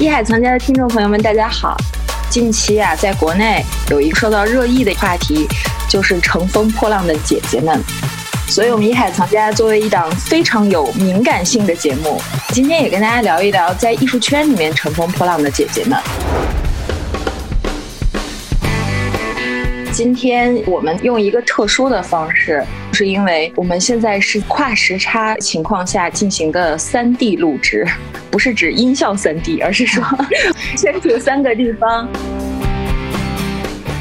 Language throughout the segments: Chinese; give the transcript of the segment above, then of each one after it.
一海藏家的听众朋友们，大家好。近期啊，在国内有一个受到热议的话题，就是乘风破浪的姐姐们。所以，我们一海藏家作为一档非常有敏感性的节目，今天也跟大家聊一聊在艺术圈里面乘风破浪的姐姐们。今天我们用一个特殊的方式，是因为我们现在是跨时差情况下进行的三 D 录制，不是指音效三 D，而是说 身处三个地方。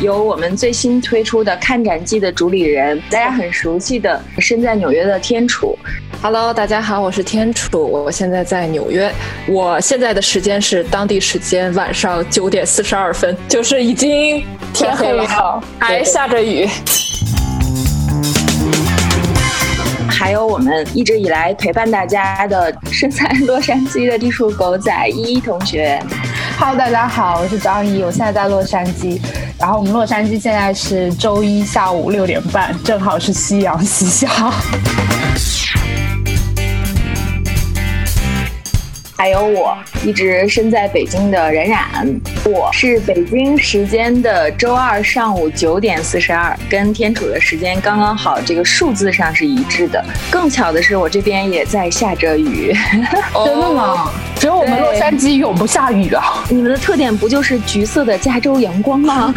有我们最新推出的《看展记》的主理人，大家很熟悉的身在纽约的天楚。Hello，大家好，我是天楚，我现在在纽约，我现在的时间是当地时间晚上九点四十二分，就是已经天黑了，还下着雨。还有我们一直以来陪伴大家的身在洛杉矶的艺术狗仔依依同学。Hello，大家好，我是张一，我现在在洛杉矶，然后我们洛杉矶现在是周一下午六点半，正好是夕阳西下。还有我一直身在北京的冉冉，我是北京时间的周二上午九点四十二，跟天楚的时间刚刚好，这个数字上是一致的。更巧的是，我这边也在下着雨，真的吗？只有我们洛杉矶永不下雨啊！你们的特点不就是橘色的加州阳光吗？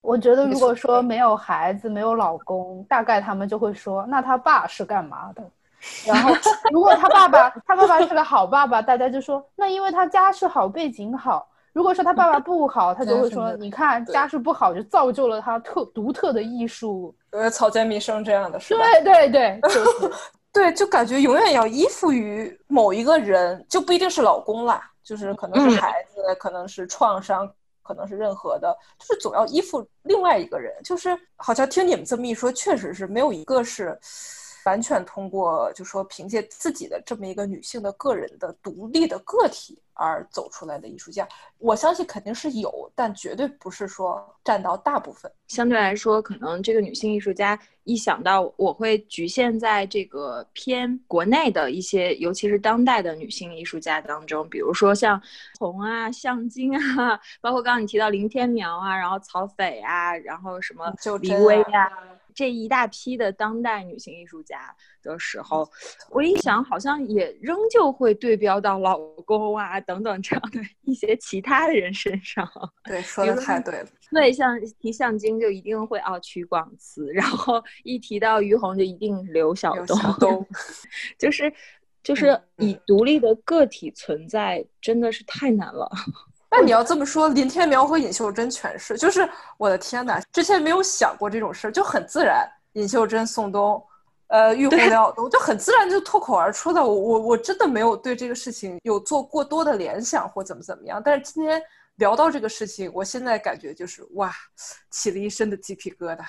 我觉得，如果说没有孩子、没有老公，大概他们就会说，那他爸是干嘛的？然后，如果他爸爸他爸爸是个好爸爸，大家就说那因为他家世好背景好。如果说他爸爸不好，他就会说你看家世不好就造就了他特独特的艺术，呃，草间弥生这样的是吧？对对对 对，就感觉永远要依附于某一个人，就不一定是老公啦，就是可能是孩子，可能是创伤，可能是任何的，就是总要依附另外一个人。就是好像听你们这么一说，确实是没有一个是。完全通过，就说凭借自己的这么一个女性的个人的独立的个体而走出来的艺术家，我相信肯定是有，但绝对不是说占到大部分。相对来说，可能这个女性艺术家一想到我会局限在这个偏国内的一些，尤其是当代的女性艺术家当中，比如说像红啊、向京啊，包括刚刚你提到林天苗啊，然后曹斐啊，然后什么李薇啊。这一大批的当代女性艺术家的时候，我一想，好像也仍旧会对标到老公啊等等这样的一些其他的人身上。对，说的太对了。对，像提向京就一定会哦曲广慈，然后一提到于红就一定刘晓东，就是就是以独立的个体存在，真的是太难了。那你要这么说，林天苗和尹秀珍全是，就是我的天哪，之前没有想过这种事儿，就很自然。尹秀珍、宋冬，呃，玉红、刘晓东，就很自然就脱口而出的。我我我真的没有对这个事情有做过多的联想或怎么怎么样。但是今天聊到这个事情，我现在感觉就是哇，起了一身的鸡皮疙瘩。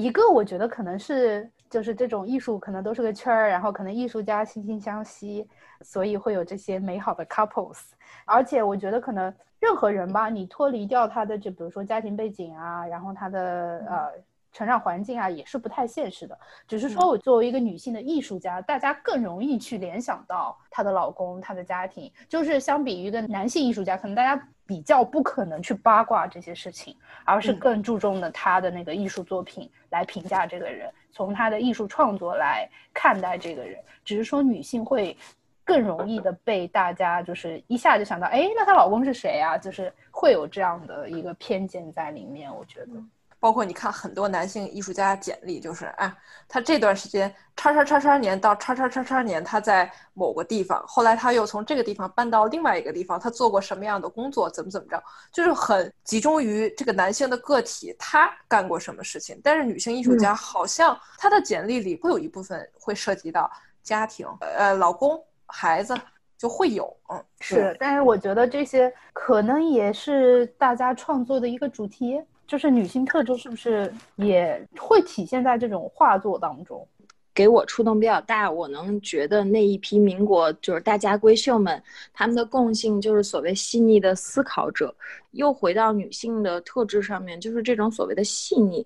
一个我觉得可能是就是这种艺术可能都是个圈儿，然后可能艺术家惺惺相惜，所以会有这些美好的 couples。而且我觉得可能。任何人吧，你脱离掉他的，就比如说家庭背景啊，然后他的呃成长环境啊，也是不太现实的。只是说我作为一个女性的艺术家，大家更容易去联想到她的老公、她的家庭。就是相比于一个男性艺术家，可能大家比较不可能去八卦这些事情，而是更注重的他的那个艺术作品来评价这个人，从他的艺术创作来看待这个人。只是说女性会。更容易的被大家就是一下就想到，哎，那她老公是谁啊？就是会有这样的一个偏见在里面。我觉得，包括你看很多男性艺术家简历，就是啊，他这段时间叉叉叉叉年到叉叉叉叉年，他在某个地方，后来他又从这个地方搬到另外一个地方，他做过什么样的工作，怎么怎么着，就是很集中于这个男性的个体，他干过什么事情。但是女性艺术家好像她的简历里会有一部分会涉及到家庭，呃，老公。孩子就会有，嗯，是，但是我觉得这些可能也是大家创作的一个主题，就是女性特质是不是也会体现在这种画作当中？给我触动比较大，我能觉得那一批民国就是大家闺秀们，她们的共性就是所谓细腻的思考者，又回到女性的特质上面，就是这种所谓的细腻。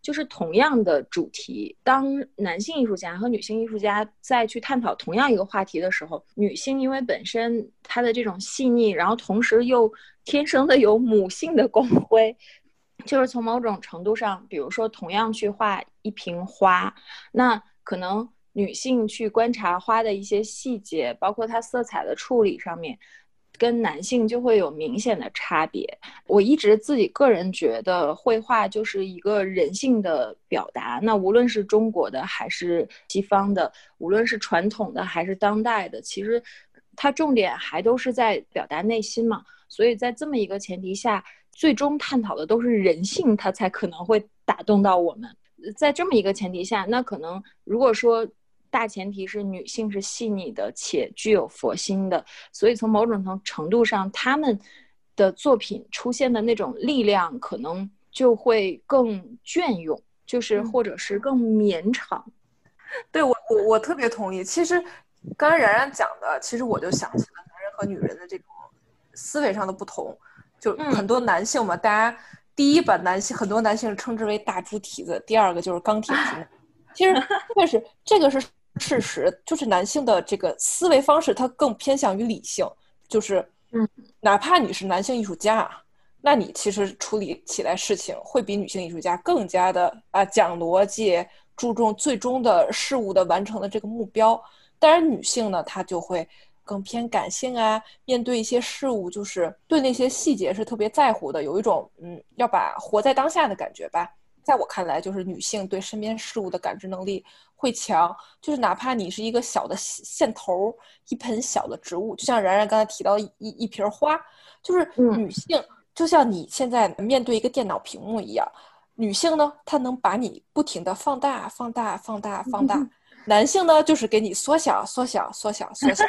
就是同样的主题，当男性艺术家和女性艺术家在去探讨同样一个话题的时候，女性因为本身她的这种细腻，然后同时又天生的有母性的光辉，就是从某种程度上，比如说同样去画一瓶花，那可能女性去观察花的一些细节，包括它色彩的处理上面。跟男性就会有明显的差别。我一直自己个人觉得，绘画就是一个人性的表达。那无论是中国的还是西方的，无论是传统的还是当代的，其实它重点还都是在表达内心嘛。所以在这么一个前提下，最终探讨的都是人性，它才可能会打动到我们。在这么一个前提下，那可能如果说。大前提是女性是细腻的且具有佛心的，所以从某种程程度上，他们的作品出现的那种力量可能就会更隽永，就是或者是更绵长。对我，我我特别同意。其实刚才然然讲的，其实我就想起了男人和女人的这种思维上的不同。就很多男性嘛，大家第一把男性很多男性称之为大猪蹄子，第二个就是钢铁直。其实确实这个是。事实就是男性的这个思维方式，他更偏向于理性，就是，嗯，哪怕你是男性艺术家，那你其实处理起来事情会比女性艺术家更加的啊讲逻辑，注重最终的事物的完成的这个目标。当然，女性呢，她就会更偏感性啊，面对一些事物，就是对那些细节是特别在乎的，有一种嗯，要把活在当下的感觉吧。在我看来，就是女性对身边事物的感知能力会强，就是哪怕你是一个小的线头，一盆小的植物，就像然然刚才提到一一瓶花，就是女性，就像你现在面对一个电脑屏幕一样，女性呢，她能把你不停的放大、放大、放大、放大，男性呢，就是给你缩小、缩小、缩小、缩小，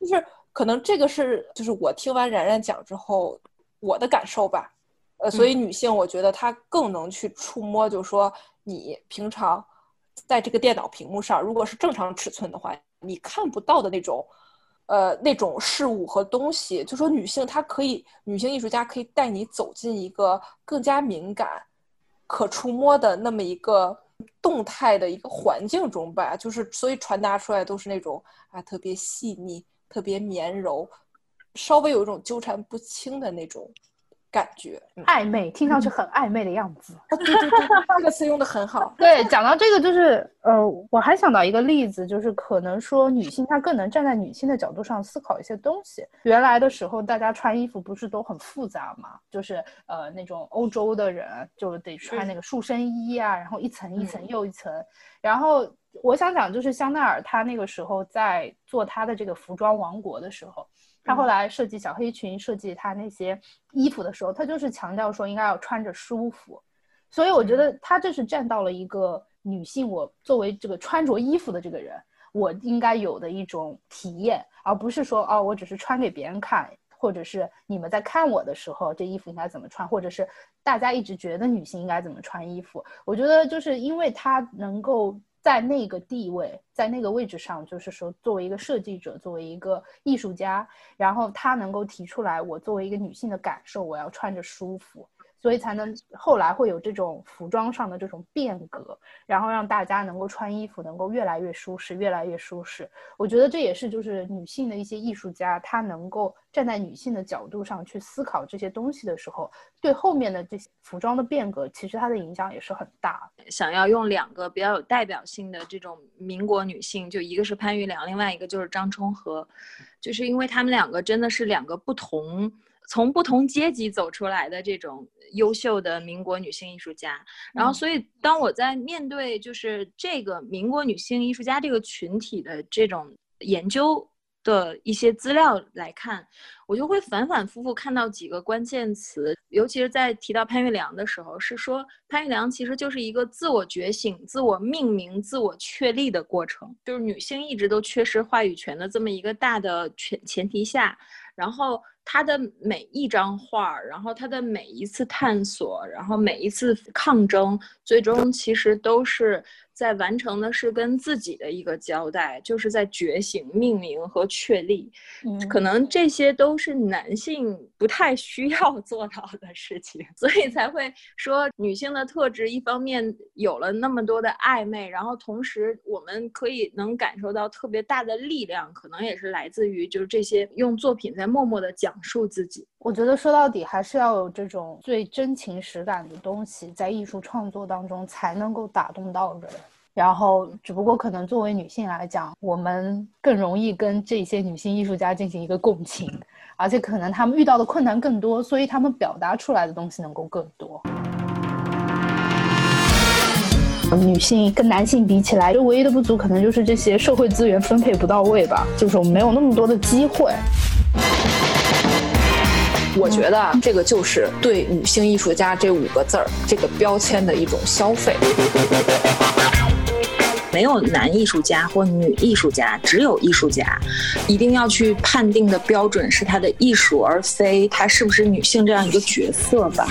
就是可能这个是就是我听完然然讲之后我的感受吧。呃，所以女性，我觉得她更能去触摸，就是说，你平常在这个电脑屏幕上，如果是正常尺寸的话，你看不到的那种，呃，那种事物和东西，就说女性她可以，女性艺术家可以带你走进一个更加敏感、可触摸的那么一个动态的一个环境中吧，就是所以传达出来都是那种啊，特别细腻、特别绵柔，稍微有一种纠缠不清的那种。感觉暧昧，听上去很暧昧的样子。对对对，这个词用的很好。对，讲到这个，就是呃，我还想到一个例子，就是可能说女性她更能站在女性的角度上思考一些东西。原来的时候，大家穿衣服不是都很复杂嘛？就是呃，那种欧洲的人就得穿那个束身衣啊，然后一层一层又一层。然后我想讲，就是香奈儿她那个时候在做她的这个服装王国的时候。他后来设计小黑裙、设计他那些衣服的时候，他就是强调说应该要穿着舒服，所以我觉得他这是站到了一个女性，我作为这个穿着衣服的这个人，我应该有的一种体验，而不是说哦，我只是穿给别人看，或者是你们在看我的时候，这衣服应该怎么穿，或者是大家一直觉得女性应该怎么穿衣服。我觉得就是因为他能够。在那个地位，在那个位置上，就是说，作为一个设计者，作为一个艺术家，然后他能够提出来，我作为一个女性的感受，我要穿着舒服。所以才能后来会有这种服装上的这种变革，然后让大家能够穿衣服能够越来越舒适，越来越舒适。我觉得这也是就是女性的一些艺术家，她能够站在女性的角度上去思考这些东西的时候，对后面的这些服装的变革，其实它的影响也是很大。想要用两个比较有代表性的这种民国女性，就一个是潘玉良，另外一个就是张充和，就是因为他们两个真的是两个不同。从不同阶级走出来的这种优秀的民国女性艺术家，然后，所以当我在面对就是这个民国女性艺术家这个群体的这种研究的一些资料来看，我就会反反复复看到几个关键词，尤其是在提到潘玉良的时候，是说潘玉良其实就是一个自我觉醒、自我命名、自我确立的过程，就是女性一直都缺失话语权的这么一个大的前前提下，然后。他的每一张画，然后他的每一次探索，然后每一次抗争，最终其实都是在完成的是跟自己的一个交代，就是在觉醒、命名和确立。嗯，可能这些都是男性不太需要做到的事情，所以才会说女性的特质，一方面有了那么多的暧昧，然后同时我们可以能感受到特别大的力量，可能也是来自于就是这些用作品在默默的讲述自己。我觉得说到底还是要有这种最真情实感的东西，在艺术创作当中才能够打动到人。然后，只不过可能作为女性来讲，我们更容易跟这些女性艺术家进行一个共情，而且可能她们遇到的困难更多，所以她们表达出来的东西能够更多。女性跟男性比起来，就唯一的不足可能就是这些社会资源分配不到位吧，就是我们没有那么多的机会。我觉得这个就是对女性艺术家这五个字儿这个标签的一种消费。没有男艺术家或女艺术家，只有艺术家。一定要去判定的标准是他的艺术，而非他是不是女性这样一个角色吧。